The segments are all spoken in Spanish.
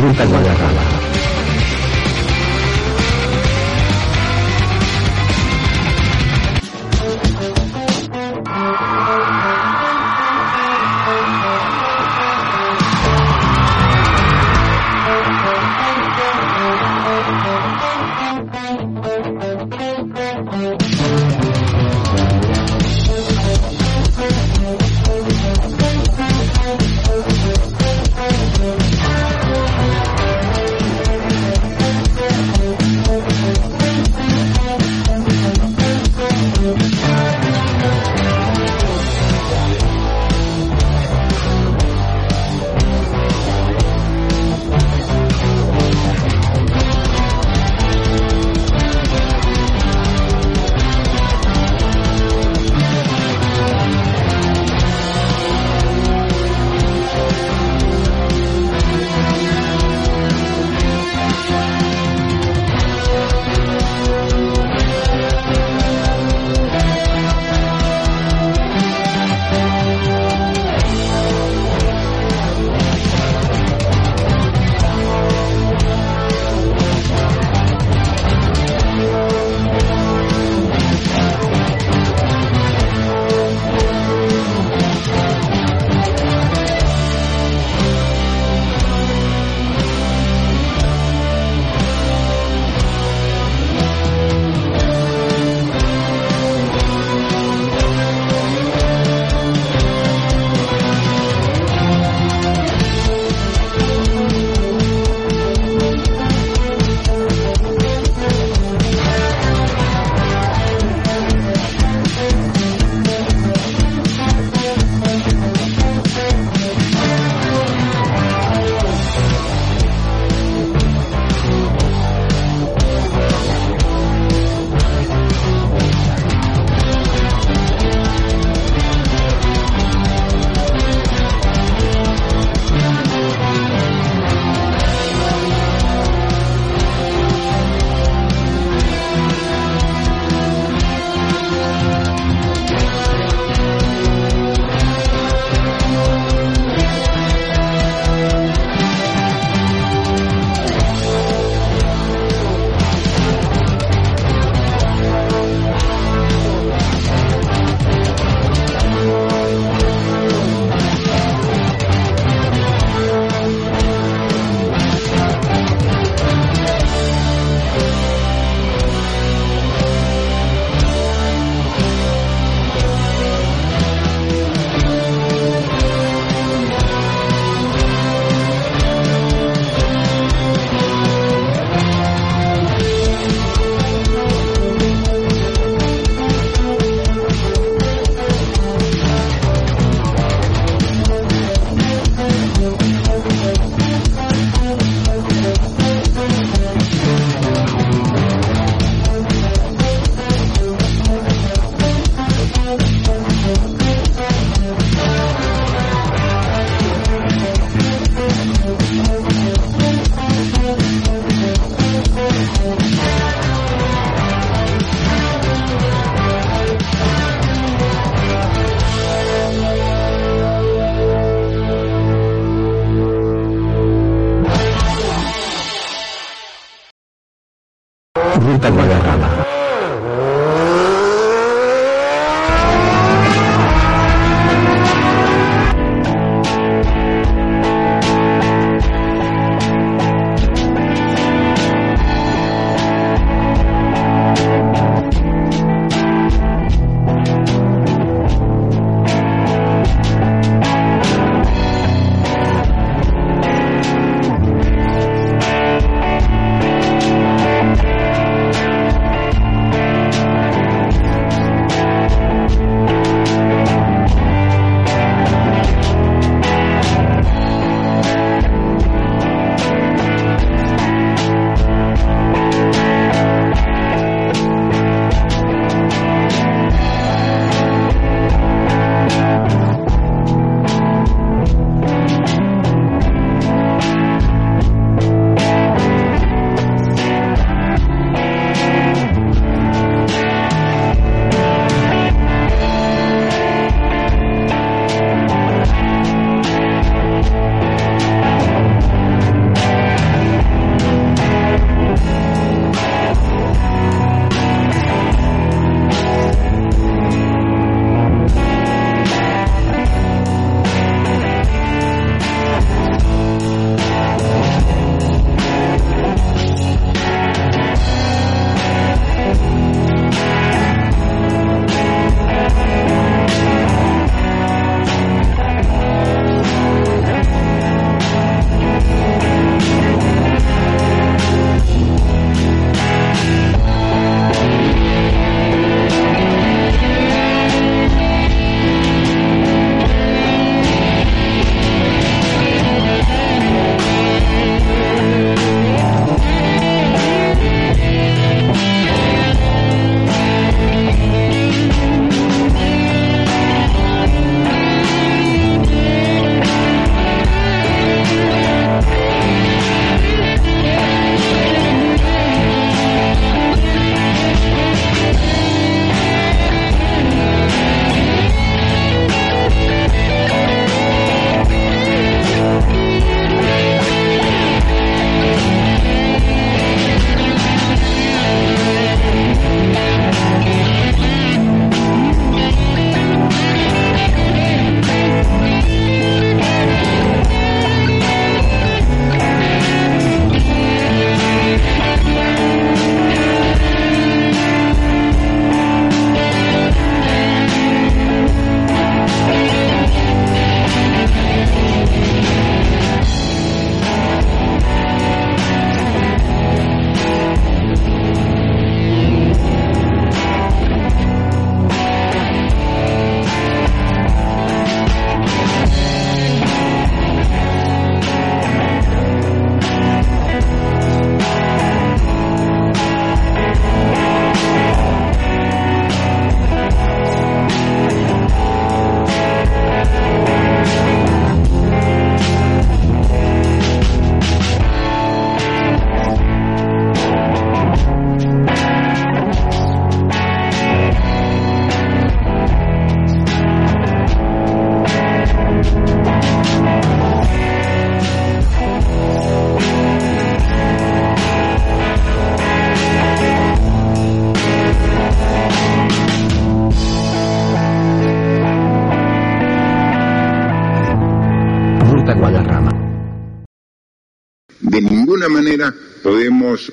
Ruta Guadalajara. Ruta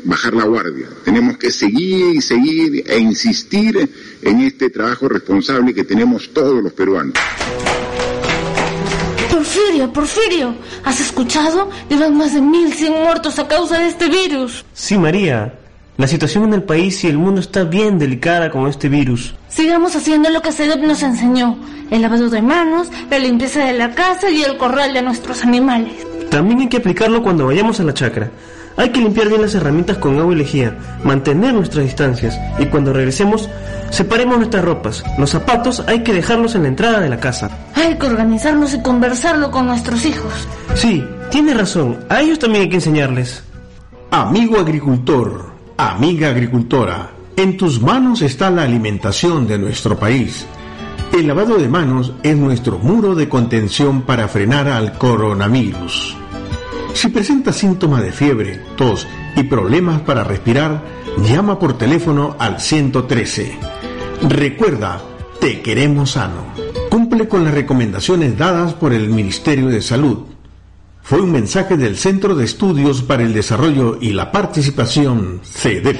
bajar la guardia. Tenemos que seguir y seguir e insistir en este trabajo responsable que tenemos todos los peruanos. Porfirio, Porfirio, ¿has escuchado? Llevan más de 1.100 muertos a causa de este virus. Sí, María. La situación en el país y el mundo está bien delicada con este virus. Sigamos haciendo lo que CEDEP nos enseñó. El lavado de manos, la limpieza de la casa y el corral de nuestros animales. También hay que aplicarlo cuando vayamos a la chacra. Hay que limpiar bien las herramientas con agua y lejía, mantener nuestras distancias y cuando regresemos, separemos nuestras ropas. Los zapatos hay que dejarlos en la entrada de la casa. Hay que organizarnos y conversarlo con nuestros hijos. Sí, tiene razón. A ellos también hay que enseñarles. Amigo agricultor, amiga agricultora, en tus manos está la alimentación de nuestro país. El lavado de manos es nuestro muro de contención para frenar al coronavirus. Si presenta síntomas de fiebre, tos y problemas para respirar, llama por teléfono al 113. Recuerda, te queremos sano. Cumple con las recomendaciones dadas por el Ministerio de Salud. Fue un mensaje del Centro de Estudios para el Desarrollo y la Participación, CEDEP.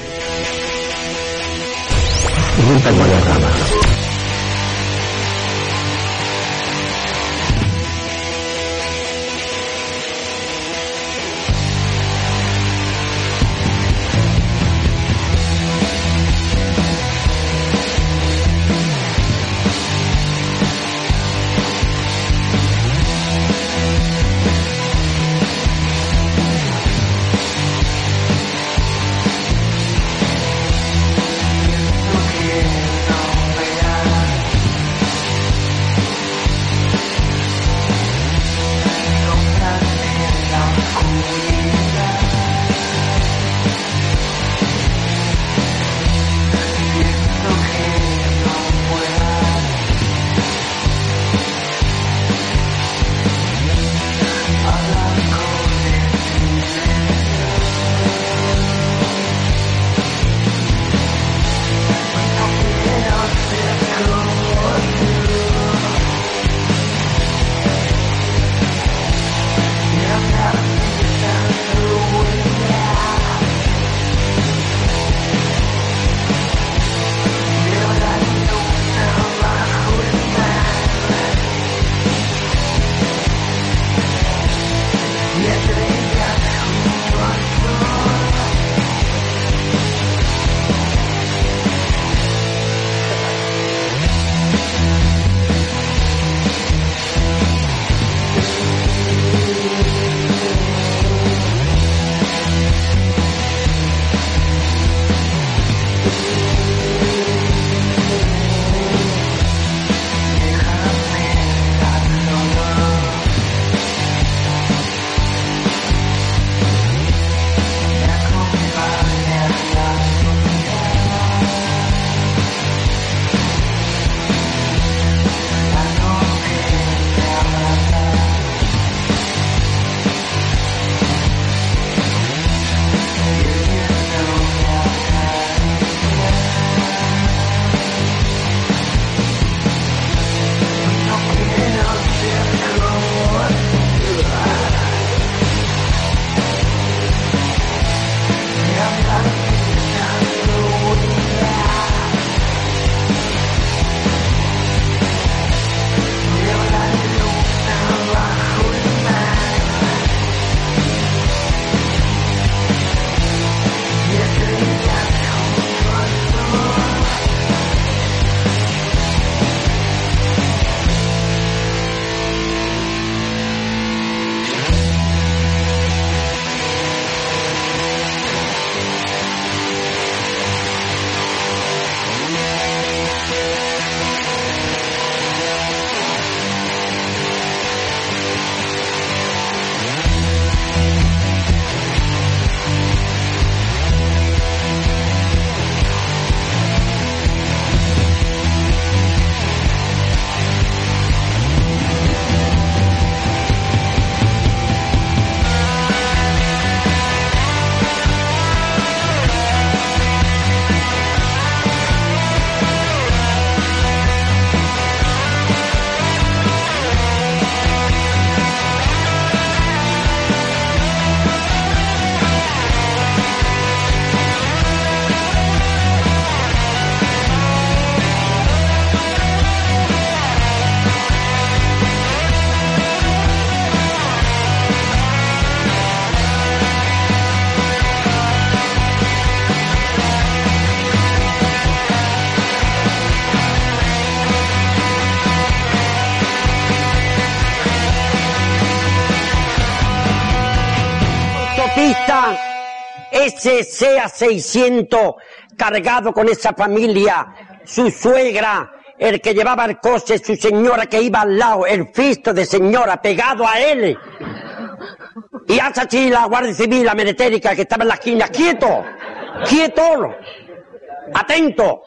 SEA 600 cargado con esa familia, su suegra, el que llevaba el coche, su señora que iba al lado, el fisto de señora pegado a él. Y hace así la Guardia Civil, la meretérica que estaba en la esquina, quieto, quieto, atento.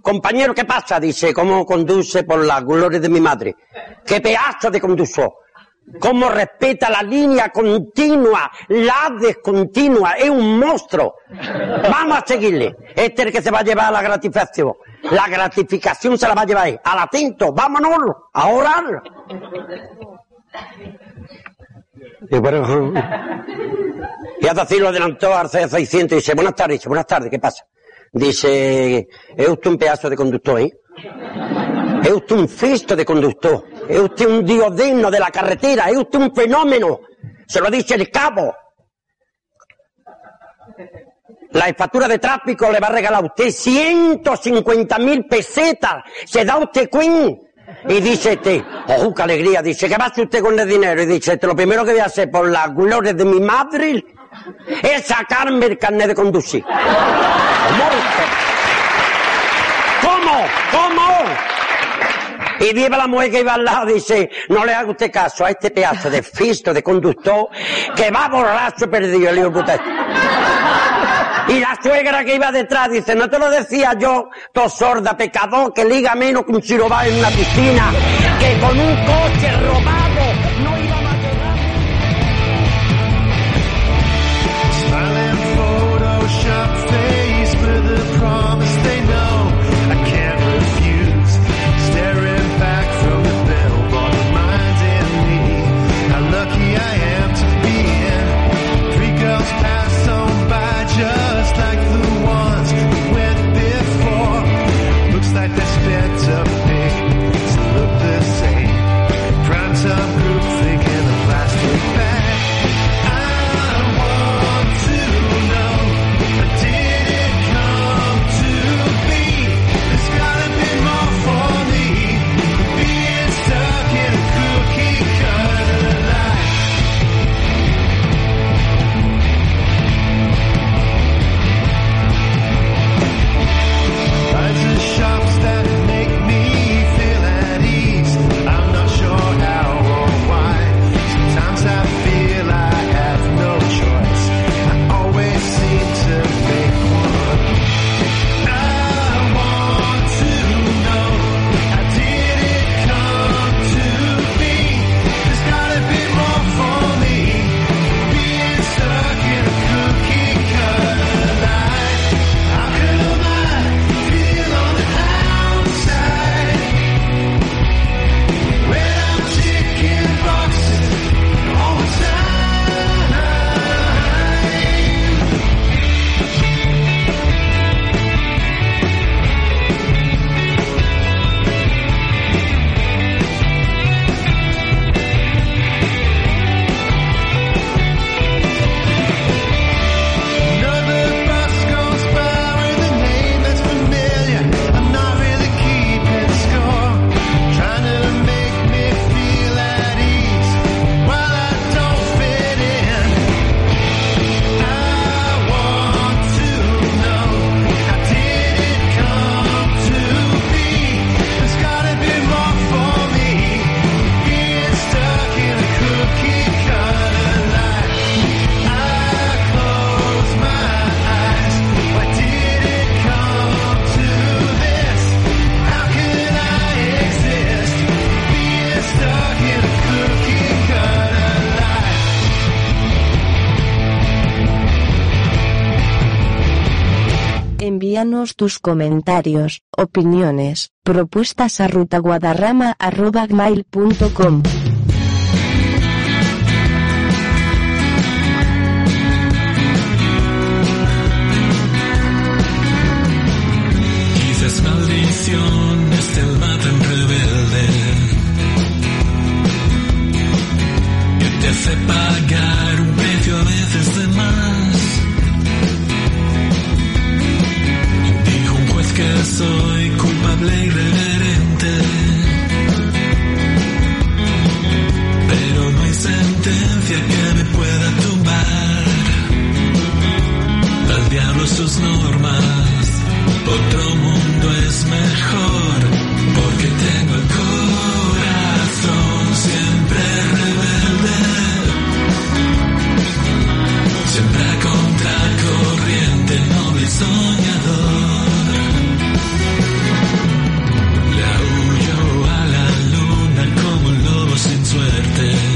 Compañero, ¿qué pasa? Dice, ¿cómo conduce por la gloria de mi madre? ¿Qué pedazo de conductor? ¿Cómo respeta la línea continua, la descontinua? Es un monstruo. Vamos a seguirle. Este es el que se va a llevar a la gratificación. La gratificación se la va a llevar él. Al atento, vámonos a orar. Y bueno, y así lo adelantó al C600 y dice, buenas tardes, dice, buenas tardes, ¿qué pasa? Dice, es usted un pedazo de conductor, ¿eh? Es usted un fisto de conductor. Es usted un diodeno de la carretera. Es usted un fenómeno. Se lo dice el cabo. La factura de tráfico le va a regalar a usted 150 mil pesetas. Se da usted queen. Y dice este, oh, qué alegría, dice, ¿qué va a hacer usted con el dinero? Y dice, este, lo primero que voy a hacer por la gloria de mi madre es sacarme el carnet de conducir. ¿Cómo? ¿Cómo? Y viva la mujer que iba al lado, dice, no le haga usted caso a este pedazo de fisto de conductor que va borracho perdido, el hijo puta. Y la suegra que iba detrás dice, no te lo decía yo, to sorda, pecador, que liga menos que un chirobá en una piscina, que con un coche robado Envíanos tus comentarios, opiniones, propuestas a rutaguadarrama.com. Quizás maldiciones del matan rebelde que te hace soy culpable irreverente, pero no hay sentencia que me pueda tumbar. Al diablo sus normas, otro mundo es mejor. Suerte.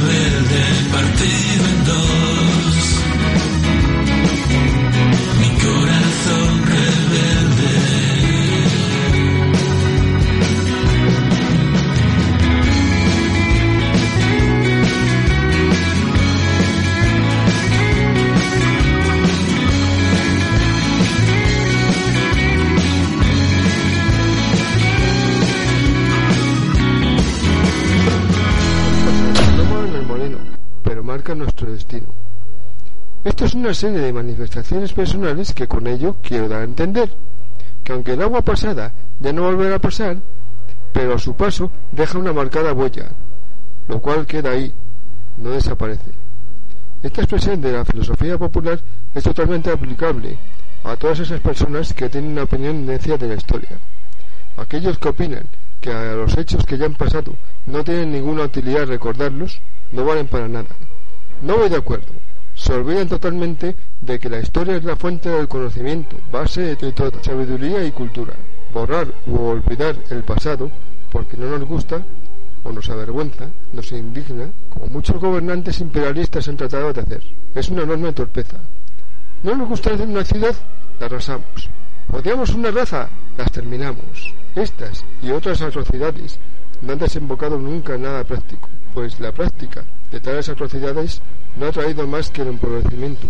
Rebelde partido en dos. Una serie de manifestaciones personales que con ello quiero dar a entender que aunque el agua pasada ya no volverá a pasar, pero a su paso deja una marcada huella, lo cual queda ahí, no desaparece. Esta expresión de la filosofía popular es totalmente aplicable a todas esas personas que tienen una opinión necia de la historia. Aquellos que opinan que a los hechos que ya han pasado no tienen ninguna utilidad recordarlos, no valen para nada. No voy de acuerdo. Se olvidan totalmente de que la historia es la fuente del conocimiento, base de toda sabiduría y cultura. Borrar o olvidar el pasado porque no nos gusta o nos avergüenza, nos indigna, como muchos gobernantes imperialistas han tratado de hacer. Es una enorme torpeza. No nos gusta una ciudad, la arrasamos. Odiamos una raza, las terminamos. Estas y otras atrocidades no han desembocado nunca en nada práctico, pues la práctica de tales atrocidades no ha traído más que el empobrecimiento,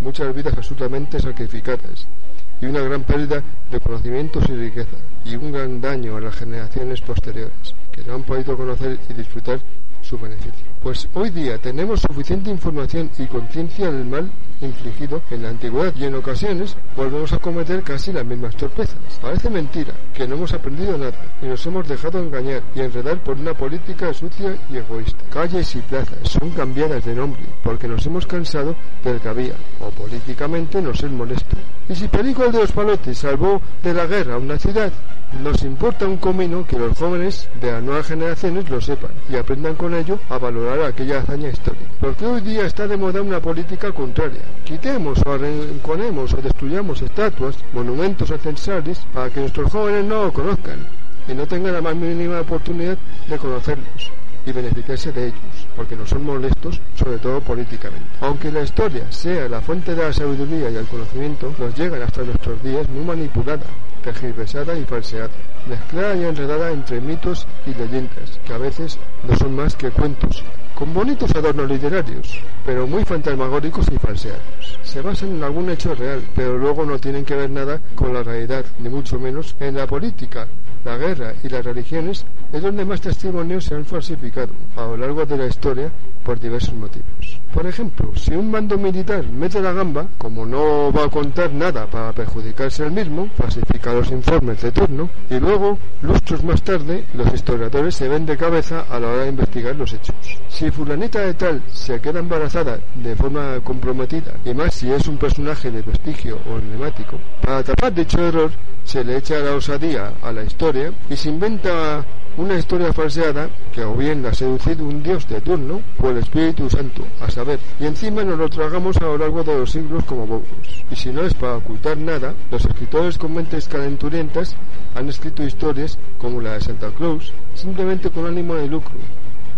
muchas vidas absolutamente sacrificadas, y una gran pérdida de conocimientos y riqueza, y un gran daño a las generaciones posteriores, que no han podido conocer y disfrutar su beneficio. Pues hoy día tenemos suficiente información y conciencia del mal infligido en la antigüedad y en ocasiones volvemos a cometer casi las mismas torpezas. Parece mentira que no hemos aprendido nada y nos hemos dejado engañar y enredar por una política sucia y egoísta. Calles y plazas son cambiadas de nombre porque nos hemos cansado del que había o políticamente nos es molesto. Y si Perico el de los Palotes salvó de la guerra una ciudad, nos importa un comino que los jóvenes de las nuevas generaciones lo sepan y aprendan con ello a valorar aquella hazaña histórica. Porque hoy día está de moda una política contraria. Quitemos o arrinconemos o destruyamos estatuas, monumentos o censales para que nuestros jóvenes no lo conozcan y no tengan la más mínima oportunidad de conocerlos y beneficiarse de ellos, porque no son molestos, sobre todo políticamente. Aunque la historia sea la fuente de la sabiduría y el conocimiento, nos llegan hasta nuestros días muy manipulada, tergiversada y falseada, mezclada y enredada entre mitos y leyendas, que a veces no son más que cuentos, con bonitos adornos literarios, pero muy fantasmagóricos y falseados. Se basan en algún hecho real, pero luego no tienen que ver nada con la realidad, ni mucho menos en la política, la guerra y las religiones es donde más testimonios se han falsificado a lo largo de la historia por diversos motivos. Por ejemplo, si un mando militar mete la gamba, como no va a contar nada para perjudicarse el mismo, falsifica los informes de turno y luego, lustros más tarde, los historiadores se ven de cabeza a la hora de investigar los hechos. Si fulanita de tal se queda embarazada de forma comprometida, y más si es un personaje de prestigio o emblemático, para tapar dicho error se le echa la osadía a la historia y se inventa una historia falseada que o bien la ha seducido un dios de turno o el Espíritu Santo, a saber, y encima nos lo tragamos a lo largo de los siglos como bobos. Y si no es para ocultar nada, los escritores con mentes calenturientas han escrito historias como la de Santa Claus simplemente con ánimo de lucro.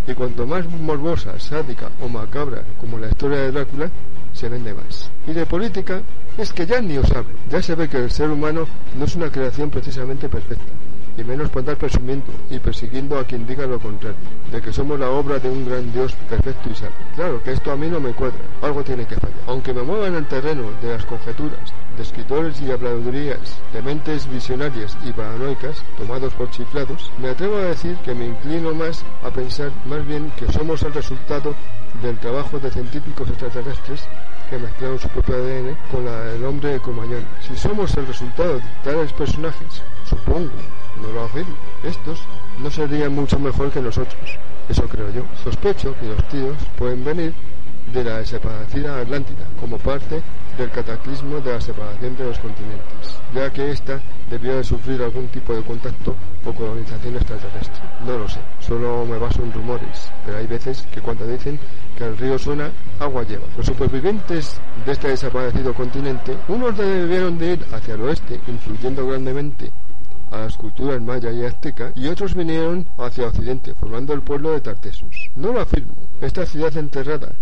Y cuanto más morbosa, sádica o macabra como la historia de Drácula, se vende más. Y de política es que ya ni os hablo. Ya se ve que el ser humano no es una creación precisamente perfecta y menos por andar presumiendo y persiguiendo a quien diga lo contrario, de que somos la obra de un gran Dios perfecto y sabio. Claro que esto a mí no me cuadra, algo tiene que fallar. Aunque me mueva en el terreno de las conjeturas, de escritores y habladurías, de mentes visionarias y paranoicas, tomados por chiflados, me atrevo a decir que me inclino más a pensar más bien que somos el resultado del trabajo de científicos extraterrestres que mezclaron su propio ADN con la del hombre de Cromañón. Si somos el resultado de tales personajes, supongo, no lo afirmo, estos no serían mucho mejor que nosotros. Eso creo yo. Sospecho que los tíos pueden venir de la desaparecida Atlántida como parte del cataclismo de la separación de los continentes, ya que ésta debió de sufrir algún tipo de contacto o colonización extraterrestre. No lo sé, solo me baso en rumores, pero hay veces que cuando dicen que el río suena, agua lleva. Los supervivientes de este desaparecido continente, unos debieron de ir hacia el oeste, influyendo grandemente a las culturas maya y azteca, y otros vinieron hacia occidente, formando el pueblo de Tartessus. No lo afirmo. Esta ciudad enterrada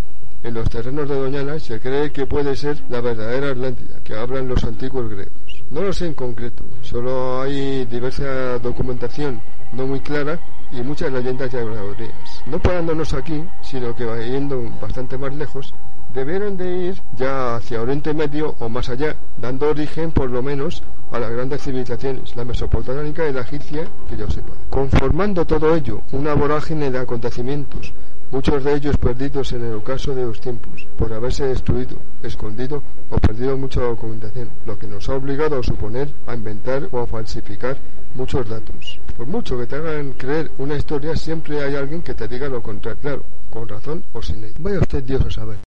en los terrenos de Doñana se cree que puede ser la verdadera Atlántida, que hablan los antiguos griegos. No lo sé en concreto, solo hay diversa documentación no muy clara y muchas leyendas y habladurías. No parándonos aquí, sino que yendo bastante más lejos, debieron de ir ya hacia Oriente Medio o más allá, dando origen por lo menos a las grandes civilizaciones, la mesopotámica y la egipcia, que yo sepa. Conformando todo ello una vorágine de acontecimientos, muchos de ellos perdidos en el ocaso de los tiempos, por haberse destruido, escondido o perdido mucha documentación, lo que nos ha obligado a suponer, a inventar o a falsificar muchos datos. Por mucho que te hagan creer una historia, siempre hay alguien que te diga lo contrario, claro, con razón o sin ella. Vaya usted Dios a saber.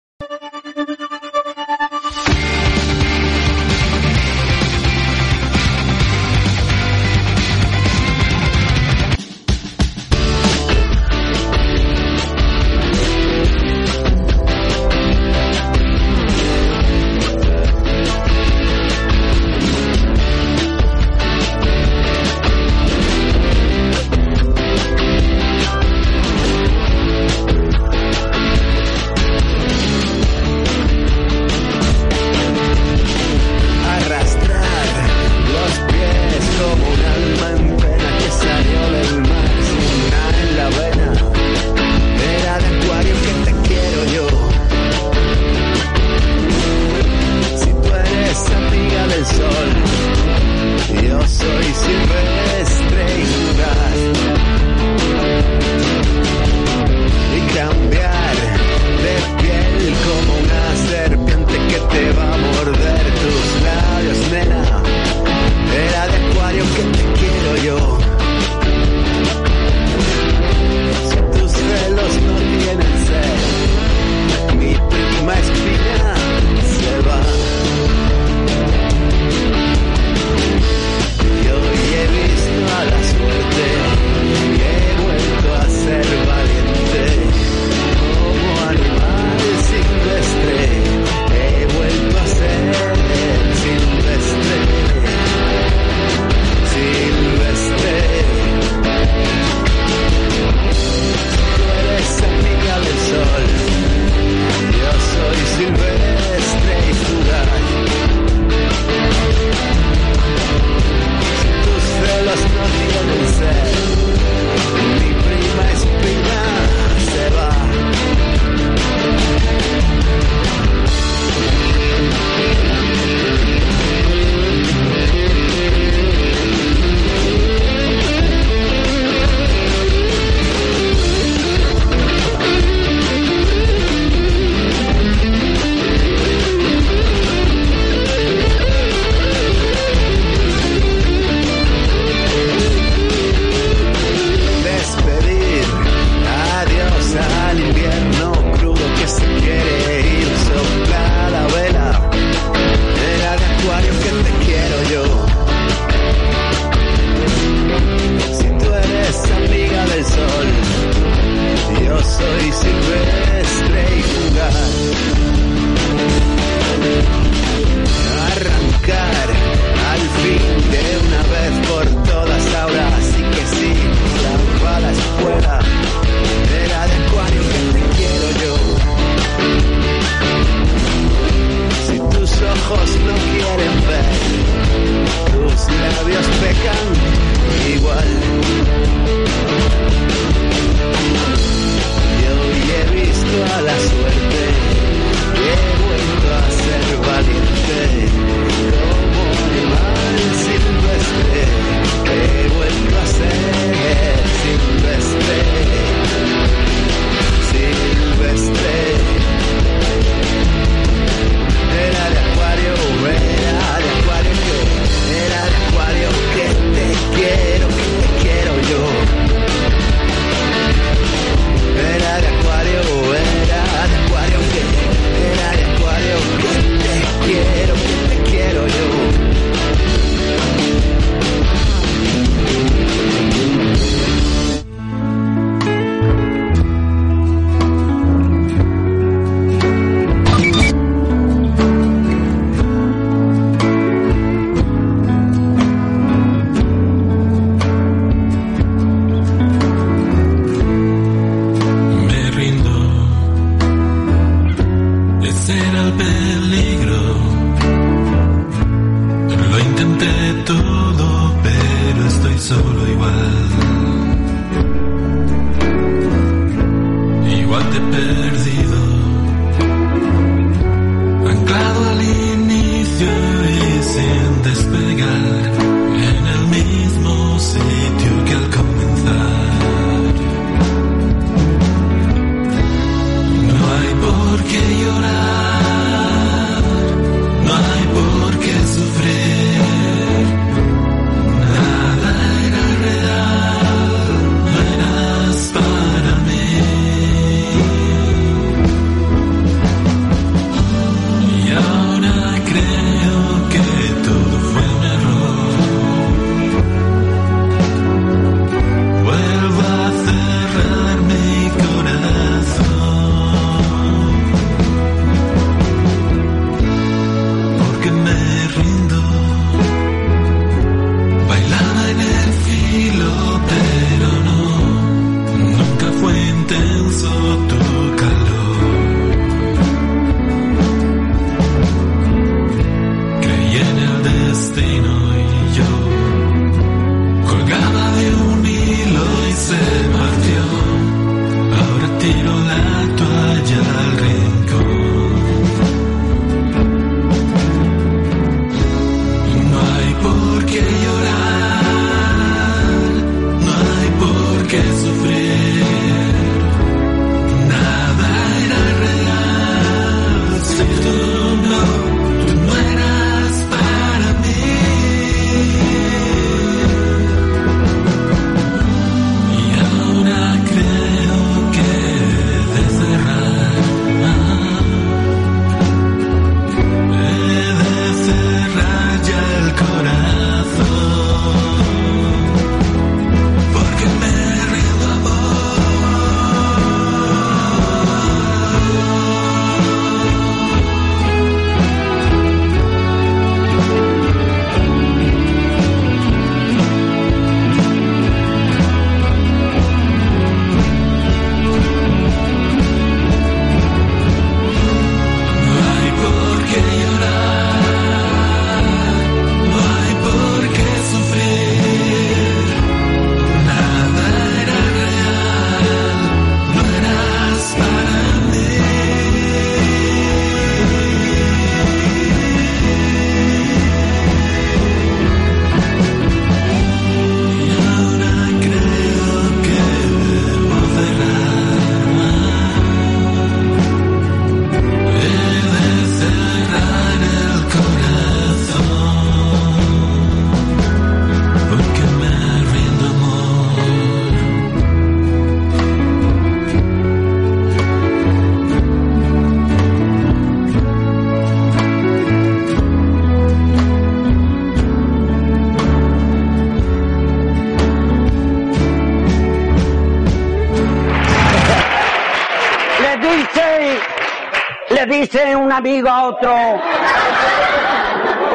Amigo a otro,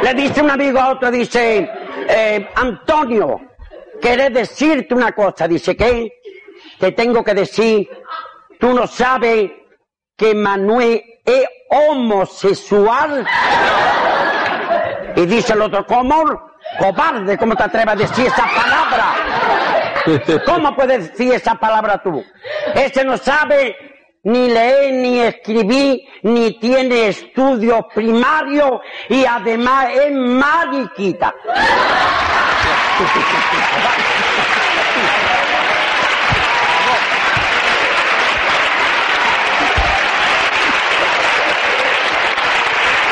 le dice un amigo a otro, dice, eh, Antonio, querés decirte una cosa, dice, ¿qué? Te tengo que decir, tú no sabes que Manuel es homosexual. Y dice el otro, ¿cómo? Cobarde, ¿cómo te atreves a decir esa palabra? ¿Cómo puedes decir esa palabra tú? Ese no sabe ni leer, ni escribir, ni tiene estudios primarios y además es mariquita.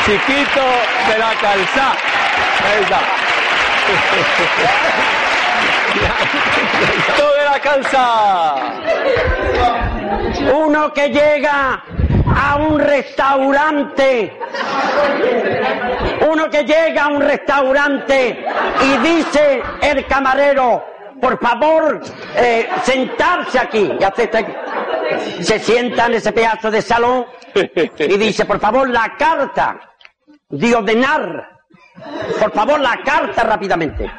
Chiquito de la calza. Esa. Chiquito de la calza. Uno que llega a un restaurante, uno que llega a un restaurante y dice el camarero, por favor, eh, sentarse aquí. Y acepta- se sienta en ese pedazo de salón y dice, por favor, la carta de ordenar. Por favor, la carta rápidamente.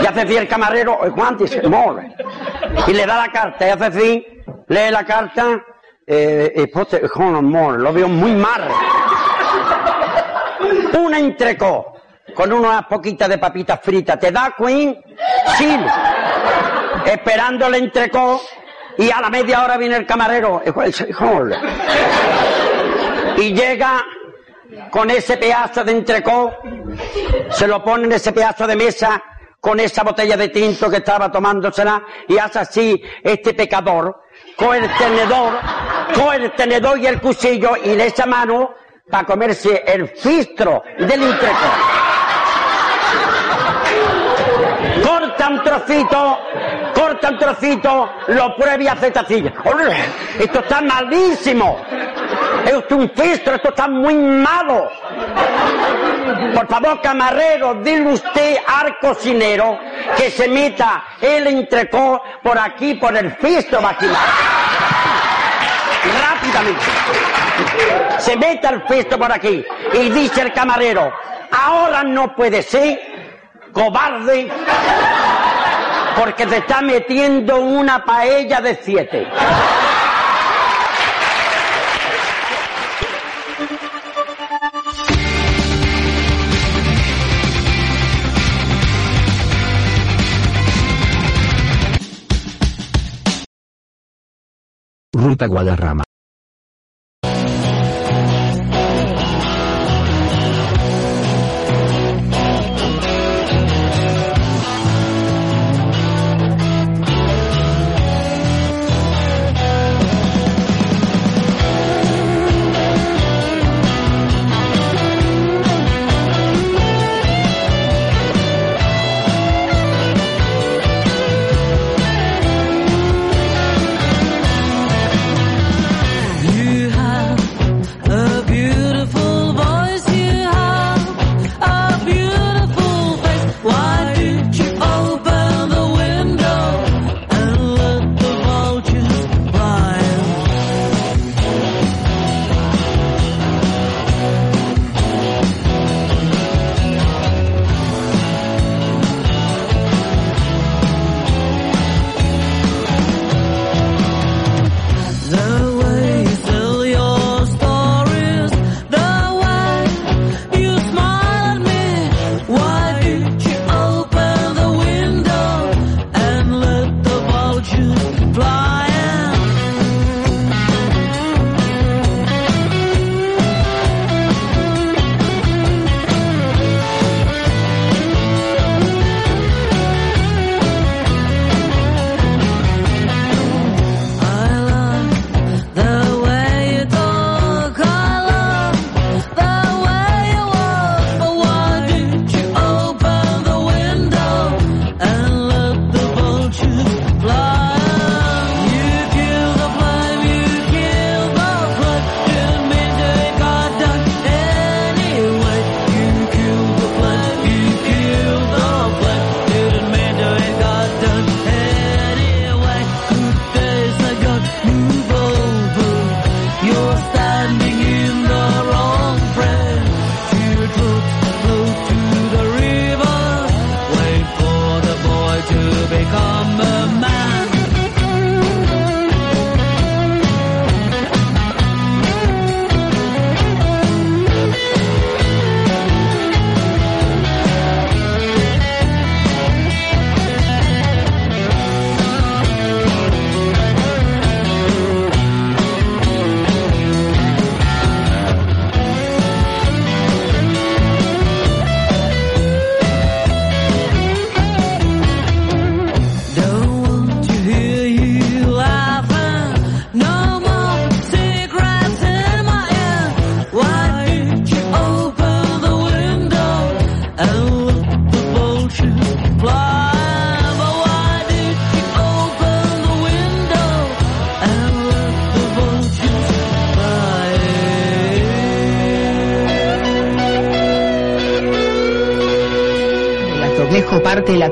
Y hace así el camarero, "Eh, Juan dice, more. Y le da la carta, y hace así, lee la carta, eh, pone, "Juan, more, lo veo muy mal. Un entrecó, con unas poquitas de papitas fritas. ¿Te da, Queen? Sí. Esperando el entrecó y a la media hora viene el camarero. Joder. Y llega con ese pedazo de entrecó, se lo pone en ese pedazo de mesa con esa botella de tinto que estaba tomándosela y hace así este pecador con el tenedor, con el tenedor y el cuchillo y le echa mano para comerse el fistro del entrecó. Corta un trocito, corta un trocito, lo prueba y hace tacilla. Esto está malísimo. Es un fistro, esto está muy malo. Por favor, camarero, dile usted al cocinero que se meta el entrecó por aquí, por el fistro vaginal. Rápidamente. Se meta el fistro por aquí y dice el camarero, ahora no puede ser, cobarde, porque te está metiendo una paella de siete. Ruta Guadarrama.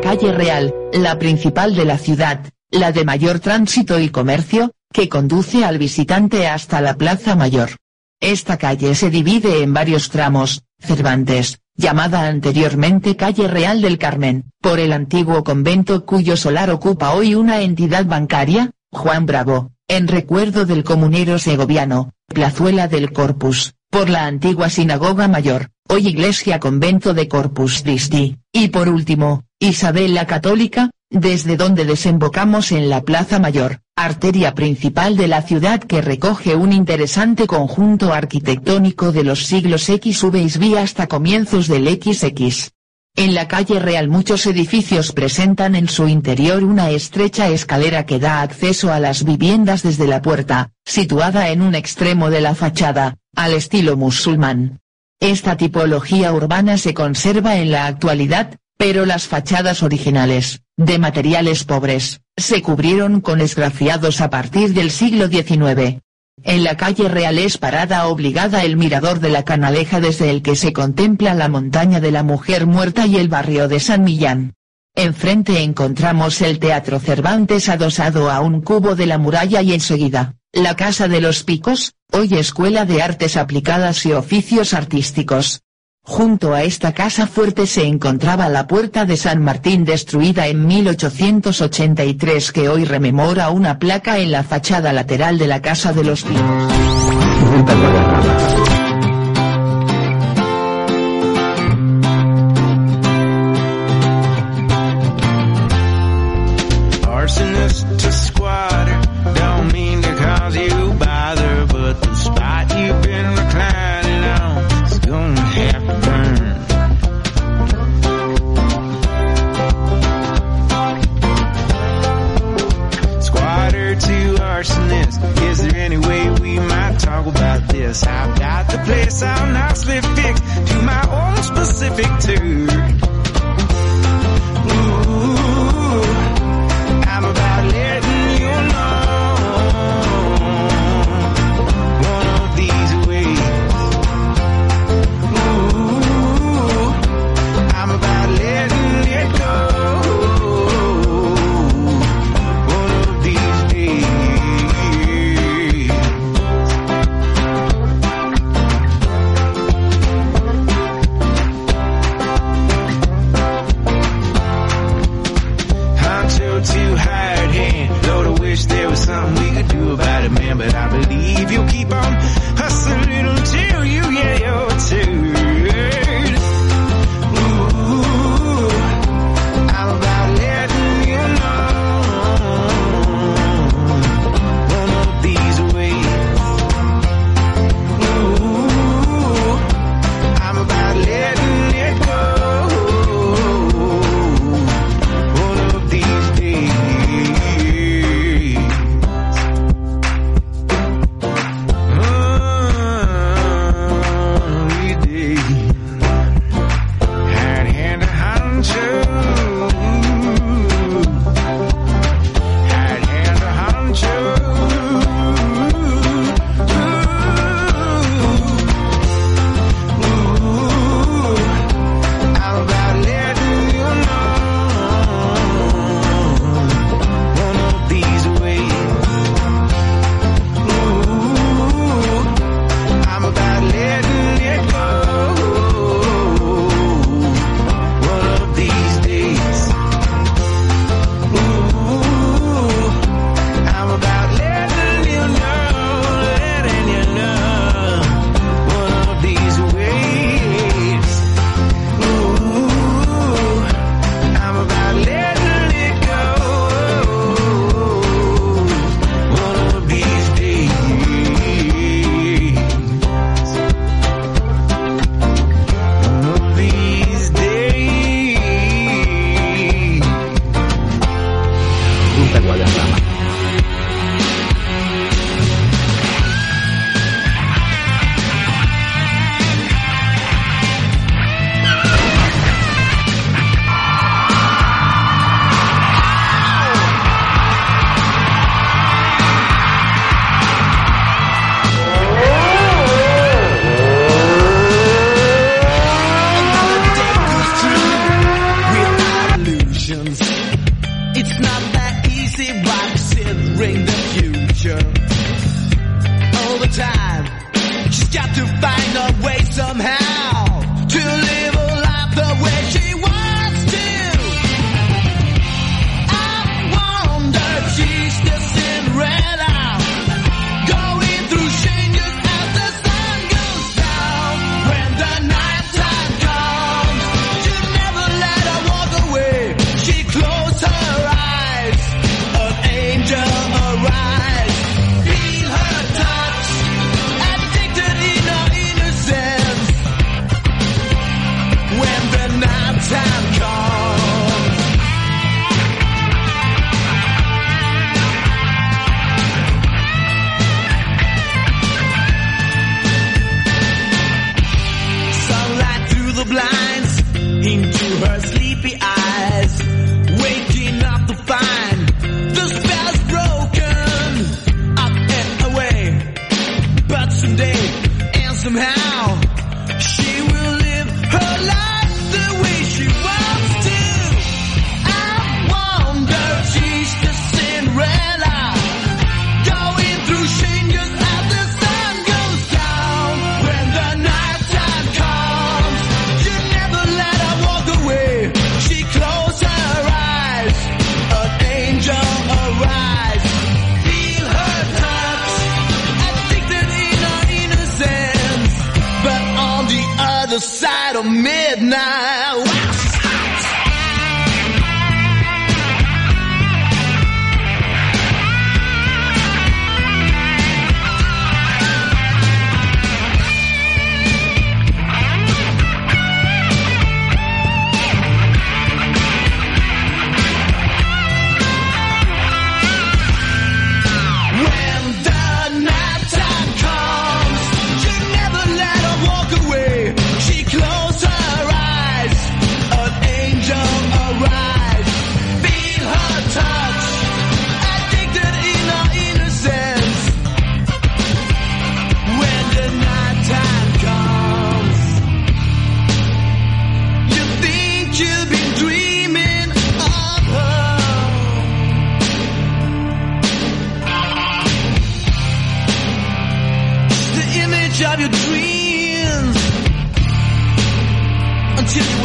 Calle Real, la principal de la ciudad, la de mayor tránsito y comercio, que conduce al visitante hasta la Plaza Mayor. Esta calle se divide en varios tramos, Cervantes, llamada anteriormente Calle Real del Carmen, por el antiguo convento cuyo solar ocupa hoy una entidad bancaria, Juan Bravo, en recuerdo del comunero segoviano, Plazuela del Corpus, por la antigua Sinagoga Mayor, hoy Iglesia Convento de Corpus Christi, y por último, Isabel la Católica, desde donde desembocamos en la Plaza Mayor, arteria principal de la ciudad que recoge un interesante conjunto arquitectónico de los siglos XV y V hasta comienzos del XX. En la calle Real muchos edificios presentan en su interior una estrecha escalera que da acceso a las viviendas desde la puerta, situada en un extremo de la fachada, al estilo musulmán. Esta tipología urbana se conserva en la actualidad, pero las fachadas originales, de materiales pobres, se cubrieron con esgrafiados a partir del siglo XIX. En la calle Real es parada obligada el mirador de la Canaleja desde el que se contempla la montaña de la Mujer Muerta y el barrio de San Millán. Enfrente encontramos el Teatro Cervantes adosado a un cubo de la muralla y enseguida, la Casa de los Picos, hoy Escuela de Artes Aplicadas y Oficios Artísticos. Junto a esta casa fuerte se encontraba la Puerta de San Martín destruida en 1883 que hoy rememora una placa en la fachada lateral de la Casa de los Picos.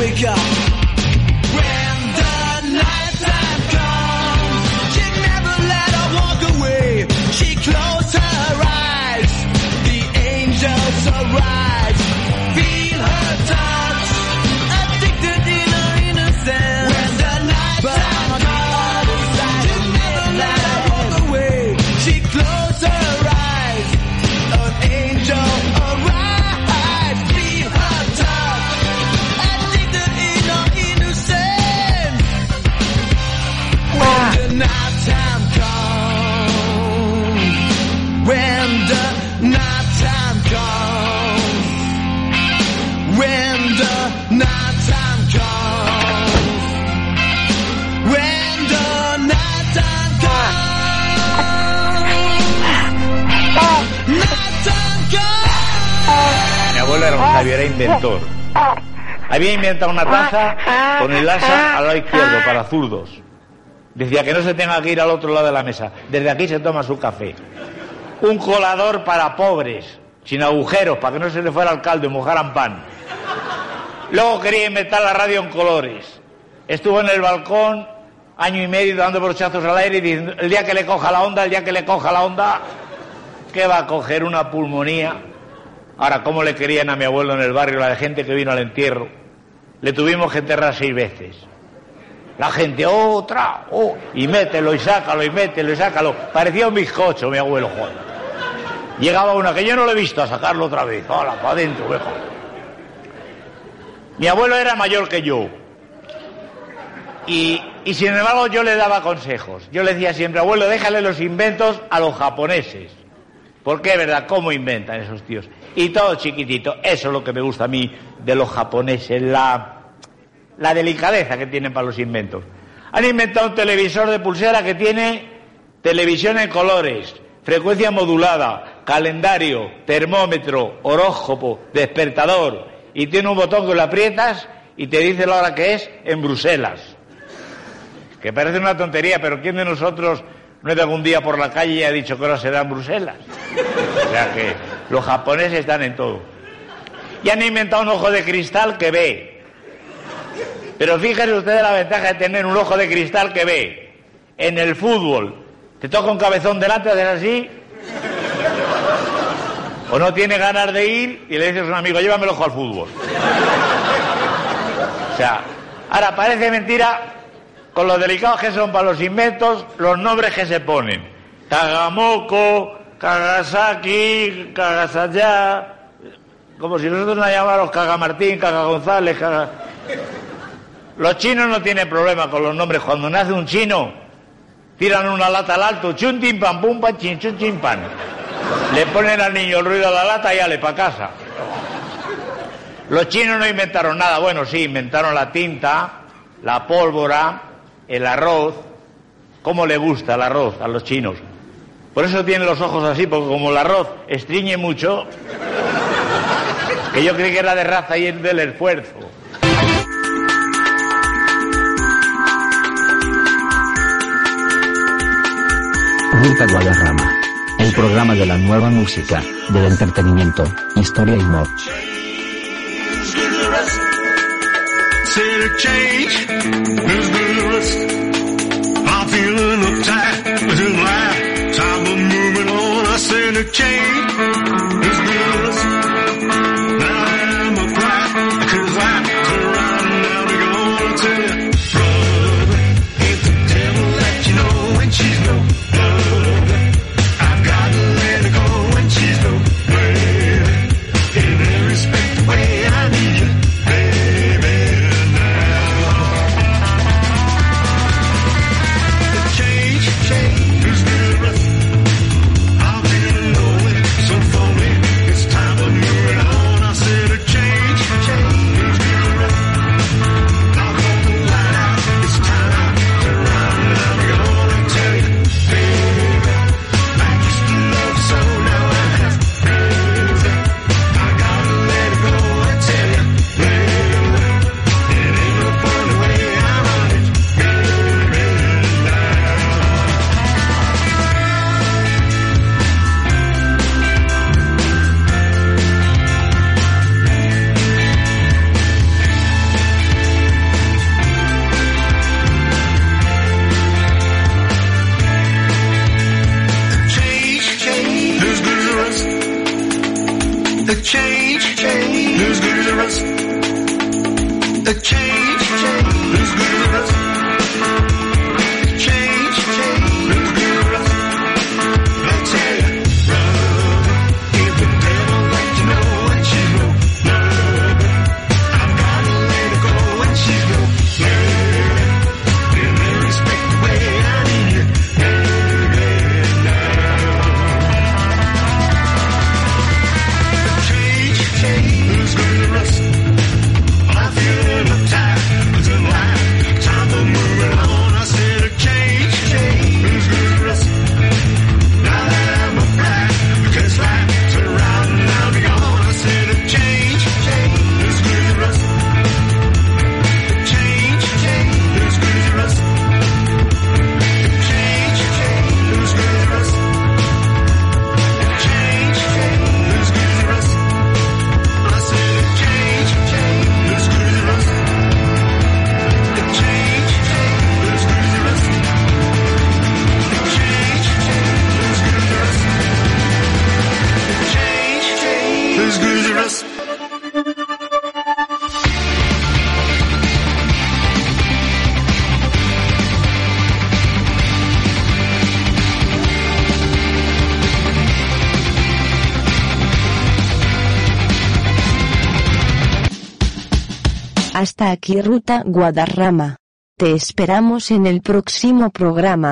Wake up. Era inventor. Había inventado una taza con el asa al lado izquierdo para zurdos. Decía que no se tenga que ir al otro lado de la mesa. Desde aquí se toma su café. Un colador para pobres, sin agujeros, para que no se le fuera al caldo y mojaran pan. Luego quería inventar la radio en colores. Estuvo en el balcón año y medio dando brochazos al aire y diciendo, el día que le coja la onda, el día que le coja la onda, que va a coger una pulmonía. Ahora, ¿cómo le querían a mi abuelo en el barrio la gente que vino al entierro? Le tuvimos que enterrar seis veces. La gente, otra, oh, y mételo y sácalo, y mételo y sácalo. Parecía un bizcocho, mi abuelo Juan. Llegaba una que yo no lo he visto a sacarlo otra vez. Hola, para adentro, viejo. Mi abuelo era mayor que yo. Y, y sin embargo yo le daba consejos. Yo le decía siempre, abuelo, déjale los inventos a los japoneses. ¿Por qué, verdad? ¿Cómo inventan esos tíos? Y todo chiquitito. Eso es lo que me gusta a mí de los japoneses, la, la delicadeza que tienen para los inventos. Han inventado un televisor de pulsera que tiene televisión en colores, frecuencia modulada, calendario, termómetro, horóscopo, despertador. Y tiene un botón que lo aprietas y te dice la hora que es en Bruselas. Que parece una tontería, pero ¿quién de nosotros no ha ido algún día por la calle y ha dicho que ahora será en Bruselas? O sea que los japoneses están en todo. Y han inventado un ojo de cristal que ve. Pero fíjense ustedes la ventaja de tener un ojo de cristal que ve. En el fútbol, te toca un cabezón delante, haces así. O no tiene ganas de ir y le dices a un amigo, llévame el ojo al fútbol. O sea, ahora parece mentira con lo delicados que son para los inventos los nombres que se ponen. Kagamoko, Kagasaki, Kagasaya. Como si nosotros nos llamáramos Cagamartín, Caga González. Los chinos no tienen problema con los nombres. Cuando nace un chino, tiran una lata al alto, chun tin pan pum pan chin chun chin pan. Le ponen al niño el ruido a la lata y ale para casa. Los chinos no inventaron nada. Bueno, sí, inventaron la tinta, la pólvora, el arroz, ¿cómo le gusta el arroz a los chinos? Por eso tienen los ojos así, porque como el arroz estriñe mucho, que yo creí que era de raza y es del esfuerzo. Ruta Guadarrama, el programa de la nueva música, del entretenimiento, historia y humor. better change. There's risk. I'm feeling uptight. This is life. Time of moving on. I said to change. the chain. aquí Ruta Guadarrama. Te esperamos en el próximo programa.